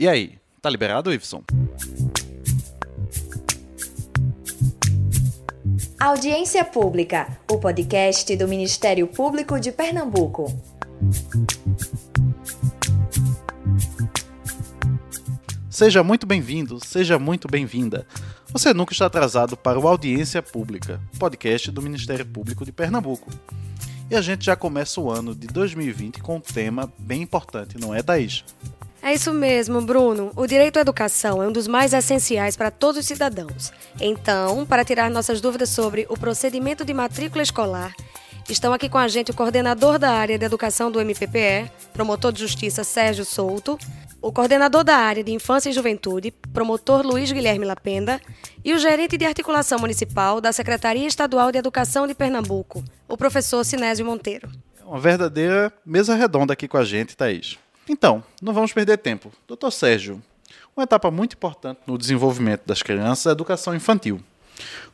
E aí, tá liberado, Iveson? Audiência Pública, o podcast do Ministério Público de Pernambuco. Seja muito bem-vindo, seja muito bem-vinda. Você nunca está atrasado para o Audiência Pública, podcast do Ministério Público de Pernambuco. E a gente já começa o ano de 2020 com um tema bem importante, não é, Thaís? É isso mesmo, Bruno. O direito à educação é um dos mais essenciais para todos os cidadãos. Então, para tirar nossas dúvidas sobre o procedimento de matrícula escolar, estão aqui com a gente o coordenador da área de educação do MPPE, promotor de justiça Sérgio Souto, o coordenador da área de infância e juventude, promotor Luiz Guilherme Lapenda, e o gerente de articulação municipal da Secretaria Estadual de Educação de Pernambuco, o professor Sinésio Monteiro. É uma verdadeira mesa redonda aqui com a gente, Thaís. Então, não vamos perder tempo. Doutor Sérgio, uma etapa muito importante no desenvolvimento das crianças é a educação infantil.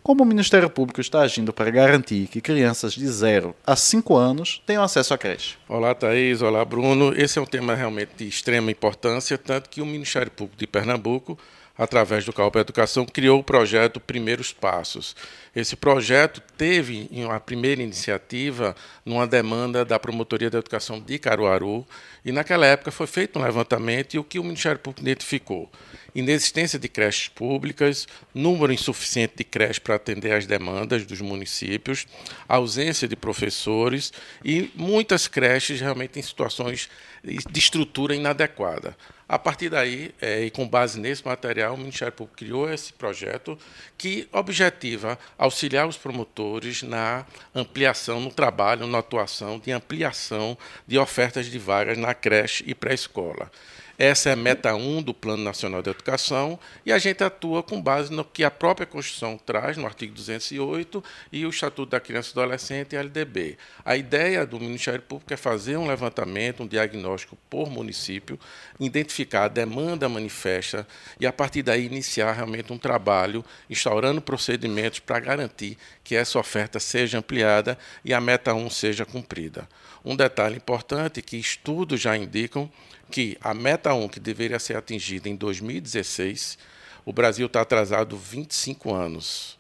Como o Ministério Público está agindo para garantir que crianças de 0 a 5 anos tenham acesso à creche? Olá, Thaís. Olá, Bruno. Esse é um tema realmente de extrema importância, tanto que o Ministério Público de Pernambuco através do CAUP Educação, criou o projeto Primeiros Passos. Esse projeto teve uma primeira iniciativa numa demanda da Promotoria da Educação de Caruaru, e naquela época foi feito um levantamento e o que o Ministério Público identificou? Inexistência de creches públicas, número insuficiente de creches para atender às demandas dos municípios, ausência de professores e muitas creches realmente em situações de estrutura inadequada. A partir daí, é, e com base nesse material, o Ministério Público criou esse projeto que objetiva auxiliar os promotores na ampliação, no trabalho, na atuação de ampliação de ofertas de vagas na creche e pré-escola. Essa é a meta 1 do Plano Nacional de Educação e a gente atua com base no que a própria Constituição traz, no artigo 208, e o Estatuto da Criança e Adolescente e LDB. A ideia do Ministério Público é fazer um levantamento, um diagnóstico por município, identificar a demanda manifesta e, a partir daí, iniciar realmente um trabalho, instaurando procedimentos para garantir que essa oferta seja ampliada e a meta 1 seja cumprida. Um detalhe importante que estudos já indicam que a meta 1, que deveria ser atingida em 2016, o Brasil está atrasado 25 anos.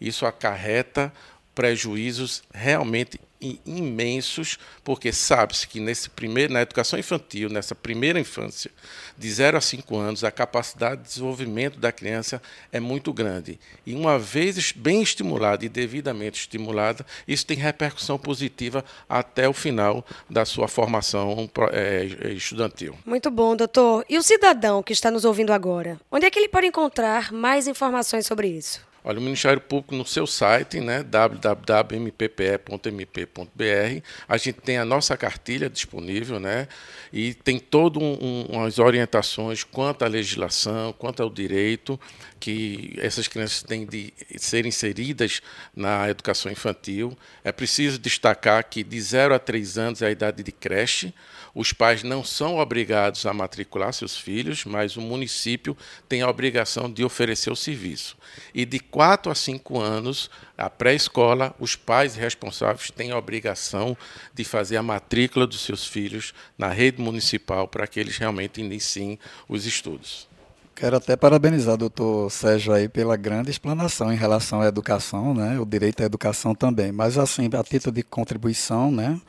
Isso acarreta prejuízos realmente imensos, porque sabe-se que nesse primeiro, na educação infantil, nessa primeira infância, de 0 a 5 anos, a capacidade de desenvolvimento da criança é muito grande. E uma vez bem estimulada e devidamente estimulada, isso tem repercussão positiva até o final da sua formação é, estudantil. Muito bom, doutor. E o cidadão que está nos ouvindo agora? Onde é que ele pode encontrar mais informações sobre isso? Olha, o Ministério Público no seu site, né, www.mppe.mp.br, a gente tem a nossa cartilha disponível, né, e tem todas um, orientações quanto à legislação, quanto ao direito que essas crianças têm de ser inseridas na educação infantil. É preciso destacar que de 0 a 3 anos é a idade de creche, os pais não são obrigados a matricular seus filhos, mas o município tem a obrigação de oferecer o serviço. E de 4 a 5 anos, a pré-escola, os pais responsáveis têm a obrigação de fazer a matrícula dos seus filhos na rede municipal para que eles realmente iniciem os estudos. Quero até parabenizar o doutor Sérgio aí pela grande explanação em relação à educação, né, o direito à educação também. Mas, assim, a título de contribuição, né,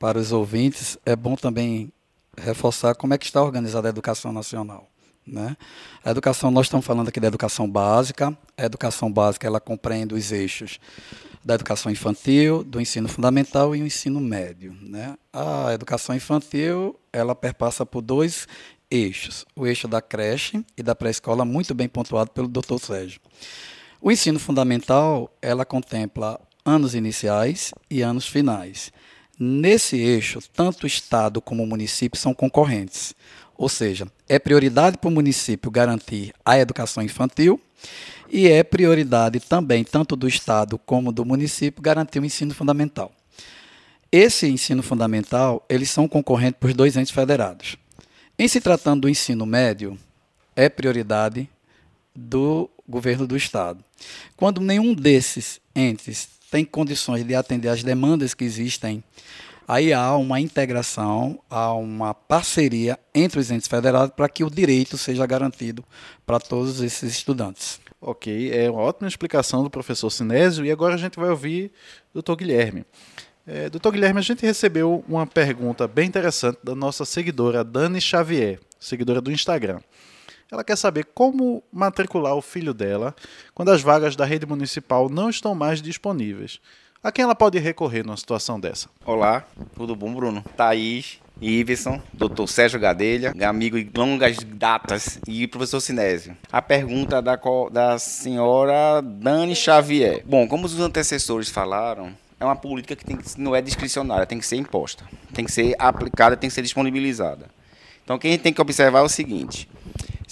para os ouvintes, é bom também reforçar como é que está organizada a educação nacional. Né? A educação, nós estamos falando aqui da educação básica. A educação básica ela compreende os eixos da educação infantil, do ensino fundamental e o ensino médio. Né? A educação infantil ela perpassa por dois eixos: o eixo da creche e da pré-escola, muito bem pontuado pelo Dr. Sérgio. O ensino fundamental ela contempla anos iniciais e anos finais. Nesse eixo, tanto o Estado como o município são concorrentes. Ou seja, é prioridade para o município garantir a educação infantil e é prioridade também, tanto do Estado como do município, garantir o ensino fundamental. Esse ensino fundamental, eles são concorrentes para os dois entes federados. Em se tratando do ensino médio, é prioridade do governo do Estado. Quando nenhum desses entes tem condições de atender às demandas que existem Aí há uma integração, há uma parceria entre os entes federados para que o direito seja garantido para todos esses estudantes. Ok, é uma ótima explicação do professor Sinésio e agora a gente vai ouvir o Dr. Guilherme. É, doutor Guilherme, a gente recebeu uma pergunta bem interessante da nossa seguidora Dani Xavier, seguidora do Instagram. Ela quer saber como matricular o filho dela quando as vagas da rede municipal não estão mais disponíveis. A quem ela pode recorrer numa situação dessa? Olá, tudo bom, Bruno? Thaís, Iverson, doutor Sérgio Gadelha, amigo de longas datas, e professor Sinésio. A pergunta da, da senhora Dani Xavier. Bom, como os antecessores falaram, é uma política que, que não é discricionária, tem que ser imposta, tem que ser aplicada, tem que ser disponibilizada. Então, o que a gente tem que observar é o seguinte: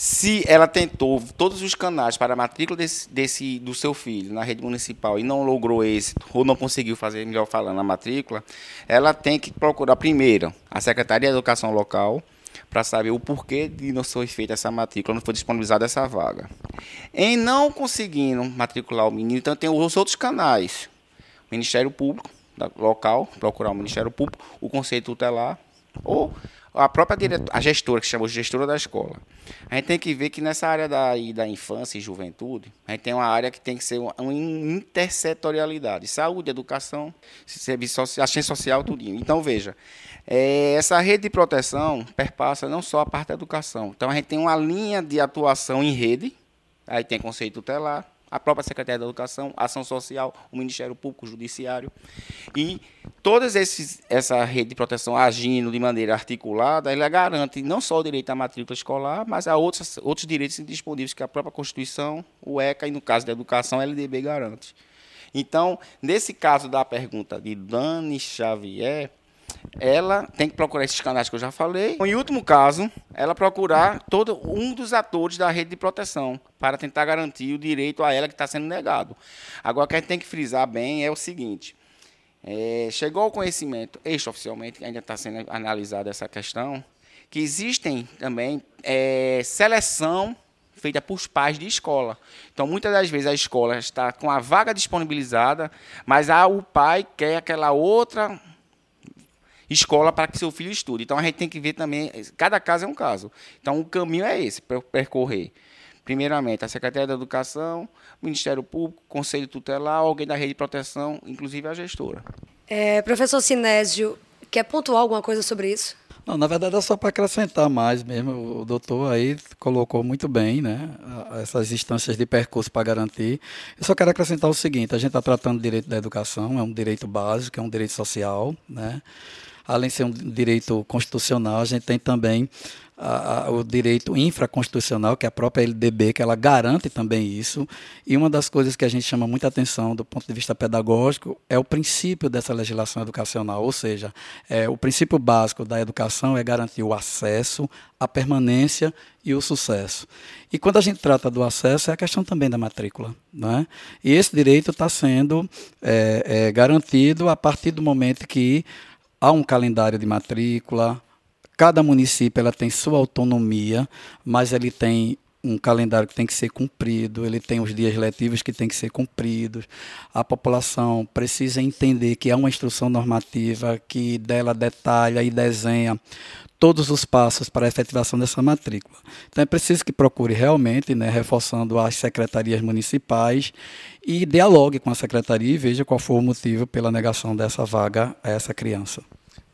se ela tentou todos os canais para a matrícula desse, desse, do seu filho na rede municipal e não logrou êxito, ou não conseguiu fazer, melhor falando, a matrícula, ela tem que procurar primeiro a Secretaria de Educação Local para saber o porquê de não foi feita essa matrícula, não foi disponibilizada essa vaga. Em não conseguindo matricular o menino, então tem os outros canais. Ministério Público local, procurar o Ministério Público, o Conselho Tutelar, ou a própria diretora, a gestora, que chamou gestora da escola. A gente tem que ver que nessa área da, da infância e juventude, a gente tem uma área que tem que ser uma, uma intersetorialidade. Saúde, educação, serviço social, assistência social, tudo. Então, veja, é, essa rede de proteção perpassa não só a parte da educação. Então, a gente tem uma linha de atuação em rede, aí tem conceito tutelar, a própria Secretaria da Educação, Ação Social, o Ministério Público, o Judiciário. E toda essa rede de proteção agindo de maneira articulada, ela garante não só o direito à matrícula escolar, mas a outros, outros direitos disponíveis que a própria Constituição, o ECA e, no caso da educação, a LDB garante. Então, nesse caso da pergunta de Dani Xavier, ela tem que procurar esses canais que eu já falei. Em último caso, ela procurar todo um dos atores da rede de proteção para tentar garantir o direito a ela que está sendo negado. Agora, o que a gente tem que frisar bem é o seguinte: é, chegou ao conhecimento, extraoficialmente, ainda está sendo analisada essa questão, que existem também é, seleção feita por pais de escola. Então, muitas das vezes a escola está com a vaga disponibilizada, mas ah, o pai quer aquela outra escola para que seu filho estude. Então a gente tem que ver também, cada caso é um caso. Então o caminho é esse, para percorrer. Primeiramente, a Secretaria da Educação, Ministério Público, Conselho Tutelar, alguém da rede de proteção, inclusive a gestora. É, professor Sinésio, quer pontuar alguma coisa sobre isso? Não, na verdade é só para acrescentar mais mesmo. O doutor aí colocou muito bem, né? Essas instâncias de percurso para garantir. Eu só quero acrescentar o seguinte: a gente está tratando do direito da educação, é um direito básico, é um direito social, né? Além de ser um direito constitucional, a gente tem também a, a, o direito infraconstitucional, que é a própria LDB, que ela garante também isso. E uma das coisas que a gente chama muita atenção do ponto de vista pedagógico é o princípio dessa legislação educacional, ou seja, é, o princípio básico da educação é garantir o acesso, a permanência e o sucesso. E quando a gente trata do acesso, é a questão também da matrícula. Né? E esse direito está sendo é, é, garantido a partir do momento que há um calendário de matrícula, cada município ela tem sua autonomia, mas ele tem um calendário que tem que ser cumprido, ele tem os dias letivos que tem que ser cumpridos. A população precisa entender que há uma instrução normativa que dela detalha e desenha todos os passos para a efetivação dessa matrícula. Então é preciso que procure realmente, né, reforçando as secretarias municipais e dialogue com a secretaria e veja qual foi o motivo pela negação dessa vaga a essa criança.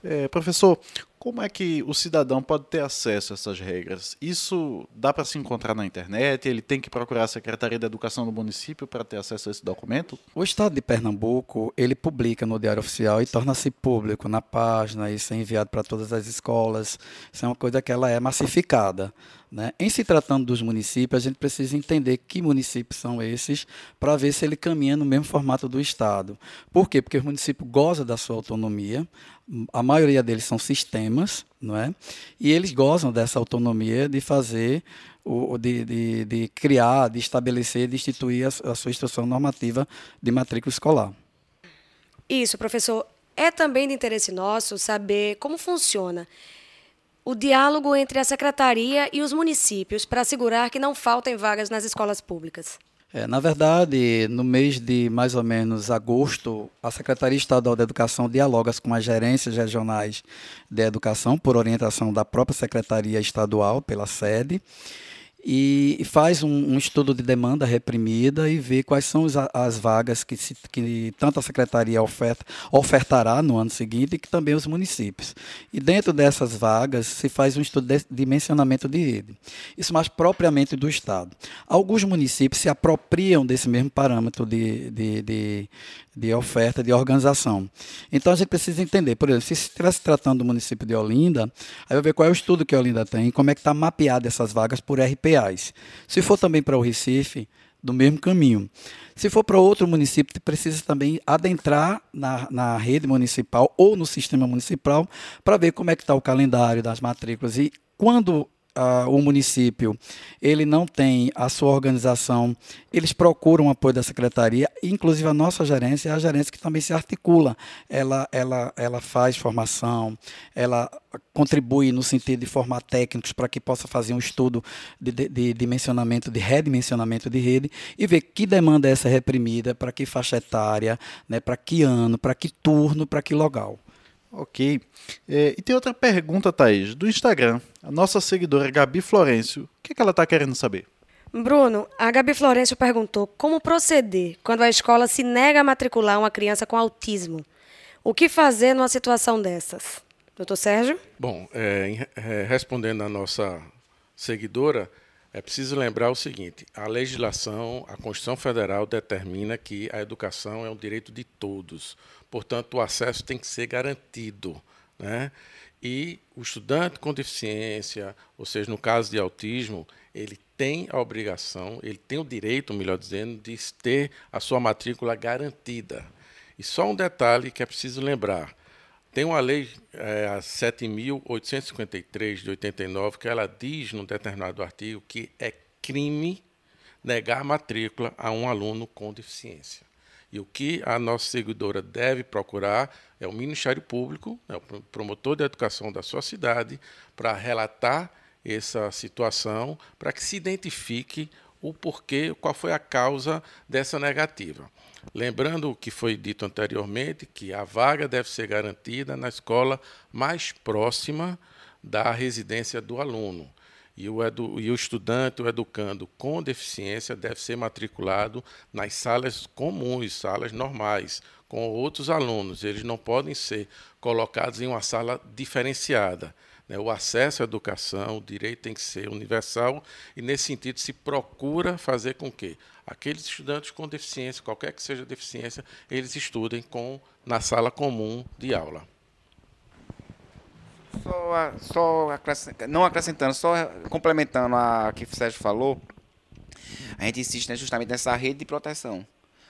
É, professor, como é que o cidadão pode ter acesso a essas regras? Isso dá para se encontrar na internet? Ele tem que procurar a Secretaria da Educação do município para ter acesso a esse documento? O Estado de Pernambuco, ele publica no Diário Oficial e torna-se público na página, isso é enviado para todas as escolas. Isso é uma coisa que ela é massificada. Né? Em se tratando dos municípios, a gente precisa entender que municípios são esses para ver se ele caminha no mesmo formato do Estado. Por quê? Porque o município goza da sua autonomia, a maioria deles são sistemas, não é? e eles gozam dessa autonomia de fazer, o, de, de, de criar, de estabelecer, de instituir a, a sua instrução normativa de matrícula escolar. Isso, professor. É também de interesse nosso saber como funciona o diálogo entre a secretaria e os municípios para assegurar que não faltem vagas nas escolas públicas. É, na verdade, no mês de mais ou menos agosto, a Secretaria Estadual de Educação dialoga com as gerências regionais de educação, por orientação da própria Secretaria Estadual, pela sede, e faz um, um, estudo de demanda reprimida e vê quais são as, as vagas que, se, que tanto a secretaria oferta, ofertará no ano seguinte e que também os municípios. E dentro dessas vagas se faz um estudo de dimensionamento de rede. Isso mais propriamente do Estado. Alguns municípios se apropriam desse mesmo parâmetro de, de, de, de oferta, de organização. Então a gente precisa entender, por exemplo, se estivesse tratando do município de Olinda, aí vai ver qual é o estudo que Olinda tem, como é que está mapeado essas vagas por RPAs. Se for também para o Recife, do mesmo caminho. Se for para outro município, precisa também adentrar na, na rede municipal ou no sistema municipal para ver como é que está o calendário das matrículas e quando uh, o município ele não tem a sua organização, eles procuram o apoio da secretaria, inclusive a nossa gerência é a gerência que também se articula. Ela, ela, ela faz formação, ela contribui no sentido de formar técnicos para que possa fazer um estudo de, de, de, dimensionamento, de redimensionamento de rede e ver que demanda é essa reprimida, para que faixa etária, né, para que ano, para que turno, para que local. Ok. É, e tem outra pergunta, Thaís, do Instagram. A nossa seguidora Gabi Florencio. O que, é que ela está querendo saber? Bruno, a Gabi Florencio perguntou como proceder quando a escola se nega a matricular uma criança com autismo. O que fazer numa situação dessas? Doutor Sérgio? Bom, é, é, respondendo à nossa seguidora, é preciso lembrar o seguinte: a legislação, a Constituição Federal determina que a educação é um direito de todos. Portanto, o acesso tem que ser garantido. Né? E o estudante com deficiência, ou seja, no caso de autismo, ele tem a obrigação, ele tem o direito, melhor dizendo, de ter a sua matrícula garantida. E só um detalhe que é preciso lembrar. Tem uma lei, é, a 7.853 de 89, que ela diz num determinado artigo que é crime negar matrícula a um aluno com deficiência. E o que a nossa seguidora deve procurar é o Ministério Público, né, o promotor de educação da sua cidade, para relatar essa situação, para que se identifique o porquê, qual foi a causa dessa negativa. Lembrando o que foi dito anteriormente, que a vaga deve ser garantida na escola mais próxima da residência do aluno. E o, edu, e o estudante, o educando com deficiência, deve ser matriculado nas salas comuns, salas normais, com outros alunos. Eles não podem ser colocados em uma sala diferenciada. Né? O acesso à educação, o direito tem que ser universal, e nesse sentido se procura fazer com que aqueles estudantes com deficiência, qualquer que seja a deficiência, eles estudem com, na sala comum de aula. Só, só acrescentando, não acrescentando, só complementando a que o Sérgio falou, a gente insiste né, justamente nessa rede de proteção.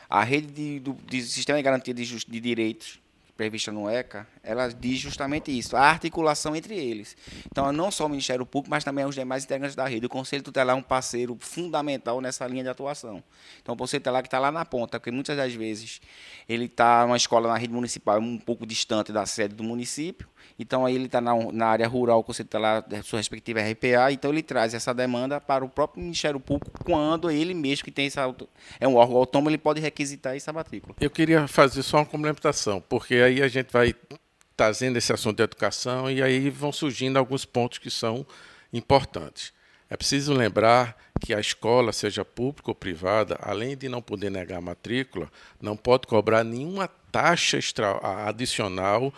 A rede de, do, de sistema de garantia de, just, de direitos prevista no ECA, ela diz justamente isso, a articulação entre eles. Então, não só o Ministério Público, mas também os demais integrantes da rede. O Conselho Tutelar é um parceiro fundamental nessa linha de atuação. Então, o Conselho Tutelar que está lá na ponta, porque muitas das vezes ele está numa escola na rede municipal um pouco distante da sede do município, então aí ele está na, na, área rural, o Conselho Tutelar, da sua respectiva RPA, então ele traz essa demanda para o próprio Ministério Público, quando ele mesmo que tem essa, é um órgão autônomo, ele pode requisitar essa matrícula. Eu queria fazer só uma complementação, porque aí a gente vai trazendo esse assunto de educação e aí vão surgindo alguns pontos que são importantes. É preciso lembrar que a escola, seja pública ou privada, além de não poder negar a matrícula, não pode cobrar nenhuma taxa adicional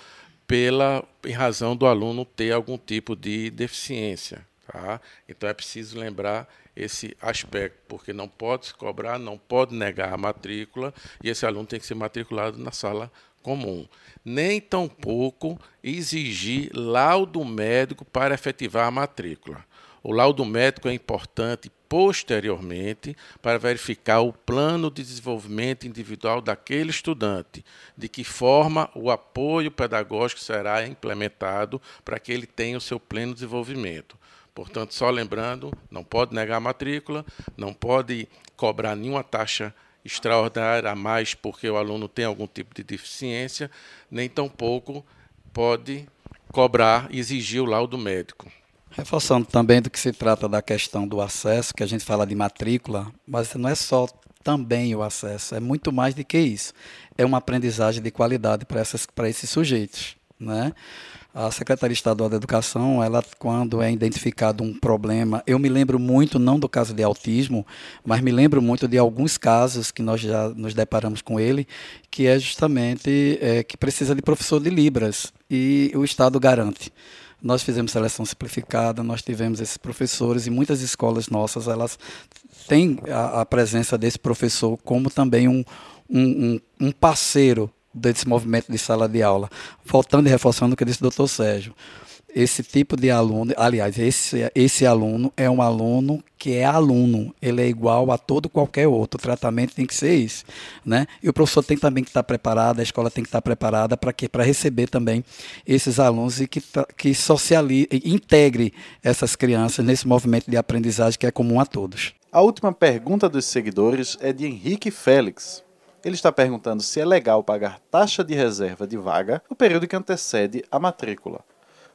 pela em razão do aluno ter algum tipo de deficiência. Tá? Então é preciso lembrar esse aspecto, porque não pode se cobrar, não pode negar a matrícula e esse aluno tem que ser matriculado na sala comum. Nem tampouco exigir laudo médico para efetivar a matrícula. O laudo médico é importante posteriormente para verificar o plano de desenvolvimento individual daquele estudante, de que forma o apoio pedagógico será implementado para que ele tenha o seu pleno desenvolvimento. Portanto, só lembrando, não pode negar a matrícula, não pode cobrar nenhuma taxa extraordinária a mais porque o aluno tem algum tipo de deficiência, nem tampouco pode cobrar, exigir o laudo médico. Reforçando também do que se trata da questão do acesso, que a gente fala de matrícula, mas não é só também o acesso. É muito mais do que isso. É uma aprendizagem de qualidade para esses sujeitos. Né? A Secretaria Estadual da Educação, ela quando é identificado um problema, eu me lembro muito não do caso de autismo, mas me lembro muito de alguns casos que nós já nos deparamos com ele, que é justamente é, que precisa de professor de libras e o Estado garante. Nós fizemos seleção simplificada, nós tivemos esses professores e muitas escolas nossas elas têm a, a presença desse professor como também um, um, um parceiro desse movimento de sala de aula. Voltando e reforçando o que disse o doutor Sérgio, esse tipo de aluno, aliás, esse, esse aluno é um aluno que é aluno, ele é igual a todo qualquer outro, o tratamento tem que ser isso, né? E o professor tem também que estar preparado, a escola tem que estar preparada para que para receber também esses alunos e que que socialize, integre essas crianças nesse movimento de aprendizagem que é comum a todos. A última pergunta dos seguidores é de Henrique Félix. Ele está perguntando se é legal pagar taxa de reserva de vaga no período que antecede a matrícula.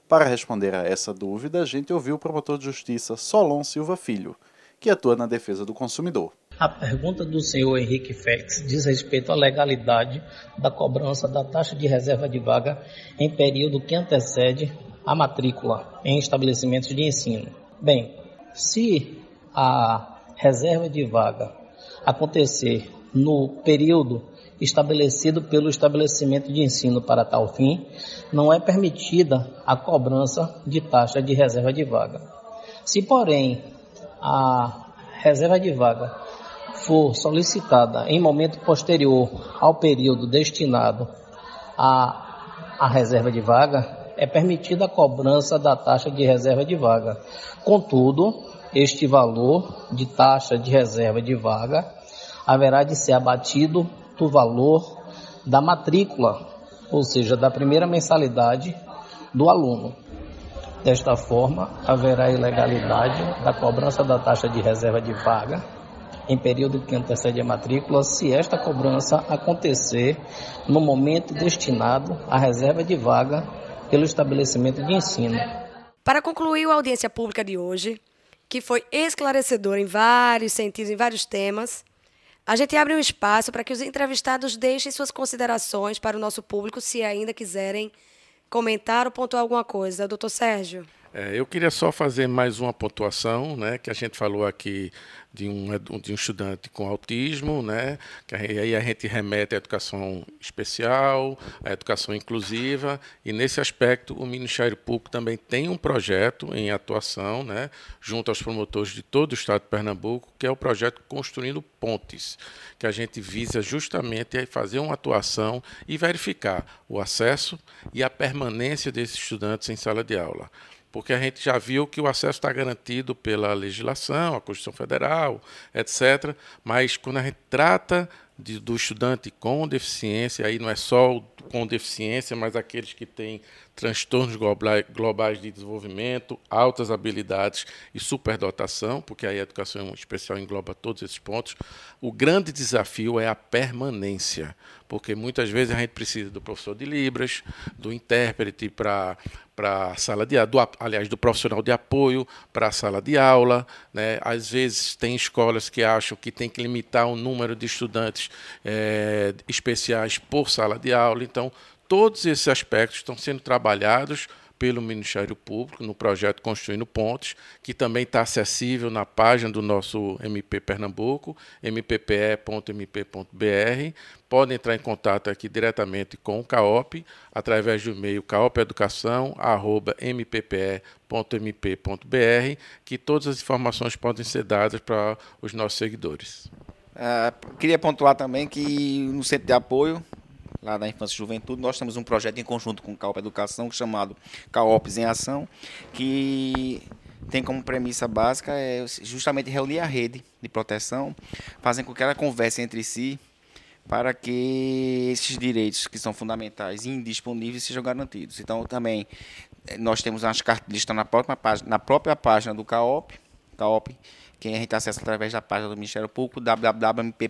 Para responder a essa dúvida, a gente ouviu o promotor de justiça Solon Silva Filho, que atua na defesa do consumidor. A pergunta do senhor Henrique Félix diz respeito à legalidade da cobrança da taxa de reserva de vaga em período que antecede a matrícula em estabelecimentos de ensino. Bem, se a reserva de vaga acontecer no período estabelecido pelo estabelecimento de ensino para tal fim, não é permitida a cobrança de taxa de reserva de vaga. Se, porém, a reserva de vaga for solicitada em momento posterior ao período destinado à, à reserva de vaga, é permitida a cobrança da taxa de reserva de vaga. Contudo, este valor de taxa de reserva de vaga haverá de ser abatido do valor da matrícula, ou seja, da primeira mensalidade do aluno. Desta forma, haverá ilegalidade da cobrança da taxa de reserva de vaga em período que antecede a matrícula, se esta cobrança acontecer no momento destinado à reserva de vaga pelo estabelecimento de ensino. Para concluir a audiência pública de hoje, que foi esclarecedora em vários sentidos, em vários temas, a gente abre um espaço para que os entrevistados deixem suas considerações para o nosso público, se ainda quiserem comentar ou pontuar alguma coisa. Doutor Sérgio. É, eu queria só fazer mais uma pontuação, né, que a gente falou aqui de um, de um estudante com autismo, né, que aí a gente remete à educação especial, à educação inclusiva, e nesse aspecto o Ministério Público também tem um projeto em atuação, né, junto aos promotores de todo o estado de Pernambuco, que é o projeto Construindo Pontes, que a gente visa justamente fazer uma atuação e verificar o acesso e a permanência desses estudantes em sala de aula porque a gente já viu que o acesso está garantido pela legislação, a Constituição Federal, etc. Mas quando a gente trata de, do estudante com deficiência, aí não é só com deficiência, mas aqueles que têm transtornos globais de desenvolvimento, altas habilidades e superdotação, porque a educação especial engloba todos esses pontos. O grande desafio é a permanência, porque muitas vezes a gente precisa do professor de Libras, do intérprete para para a sala de do, aliás do profissional de apoio para a sala de aula, né? Às vezes tem escolas que acham que tem que limitar o número de estudantes é, especiais por sala de aula, então todos esses aspectos estão sendo trabalhados pelo Ministério Público no projeto Construindo Pontes, que também está acessível na página do nosso MP Pernambuco, mppe.mp.br. Podem entrar em contato aqui diretamente com o CAOP através do e-mail caopeducação.mppe.mp.br, que todas as informações podem ser dadas para os nossos seguidores. Uh, queria pontuar também que no centro de apoio lá da Infância e Juventude, nós temos um projeto em conjunto com o CAOP Educação chamado CAOPs em Ação, que tem como premissa básica é justamente reunir a rede de proteção, fazendo com que ela converse entre si para que esses direitos que são fundamentais e indisponíveis sejam garantidos. Então, também eh, nós temos umas cartas na própria página, na própria página do CAOP, CAOP que a gente acessa através da página do Ministério Público, www.mppe.mp.br.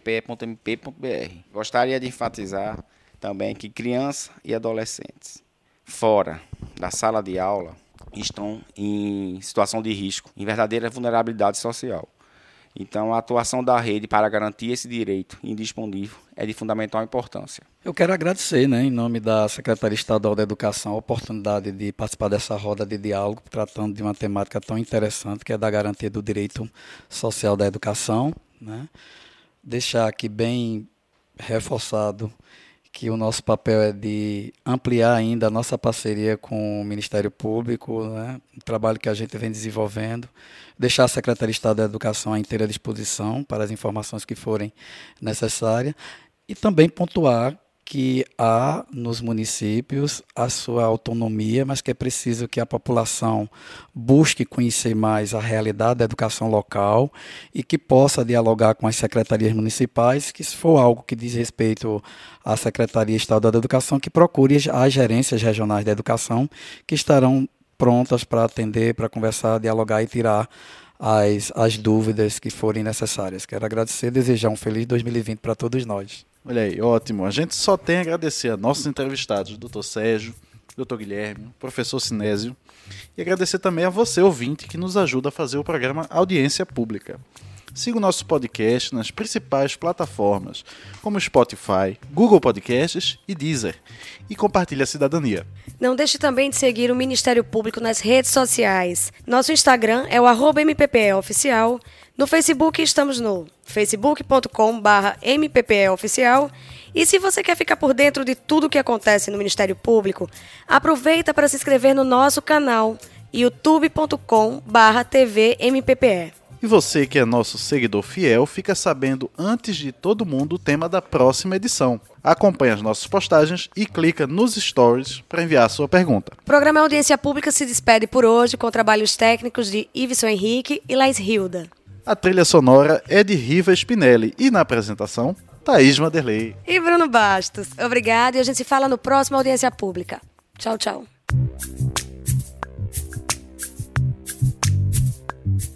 Gostaria de enfatizar também que crianças e adolescentes fora da sala de aula estão em situação de risco, em verdadeira vulnerabilidade social. Então, a atuação da rede para garantir esse direito indisponível é de fundamental importância. Eu quero agradecer, né, em nome da Secretaria Estadual da Educação, a oportunidade de participar dessa roda de diálogo, tratando de uma temática tão interessante, que é da garantia do direito social da educação. Né? Deixar aqui bem reforçado que o nosso papel é de ampliar ainda a nossa parceria com o Ministério Público, né, o trabalho que a gente vem desenvolvendo, deixar a Secretaria de Estado da Educação à inteira disposição para as informações que forem necessárias. E também pontuar que há nos municípios a sua autonomia, mas que é preciso que a população busque conhecer mais a realidade da educação local e que possa dialogar com as secretarias municipais, que se for algo que diz respeito à Secretaria Estadual da Educação, que procure as gerências regionais da educação, que estarão prontas para atender, para conversar, dialogar e tirar as, as dúvidas que forem necessárias. Quero agradecer e desejar um feliz 2020 para todos nós. Olha aí, ótimo. A gente só tem a agradecer a nossos entrevistados, Dr. Sérgio, Dr. Guilherme, professor Sinésio, e agradecer também a você, ouvinte, que nos ajuda a fazer o programa Audiência Pública. Siga o nosso podcast nas principais plataformas, como Spotify, Google Podcasts e Deezer, e compartilhe a cidadania. Não deixe também de seguir o Ministério Público nas redes sociais. Nosso Instagram é o arroba MPPEoficial, no Facebook estamos no facebook.com/mppeoficial. E se você quer ficar por dentro de tudo o que acontece no Ministério Público, aproveita para se inscrever no nosso canal youtube.com/tvmppe. E você que é nosso seguidor fiel fica sabendo antes de todo mundo o tema da próxima edição. Acompanhe as nossas postagens e clica nos stories para enviar a sua pergunta. O programa Audiência Pública se despede por hoje com trabalhos técnicos de Iveson Henrique e Lais Hilda. A trilha sonora é de Riva Spinelli e na apresentação, Thaís Maderlei. E Bruno Bastos. Obrigado e a gente se fala no próximo Audiência Pública. Tchau, tchau.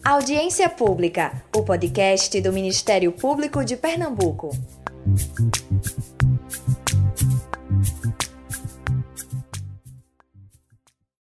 Audiência Pública, o podcast do Ministério Público de Pernambuco.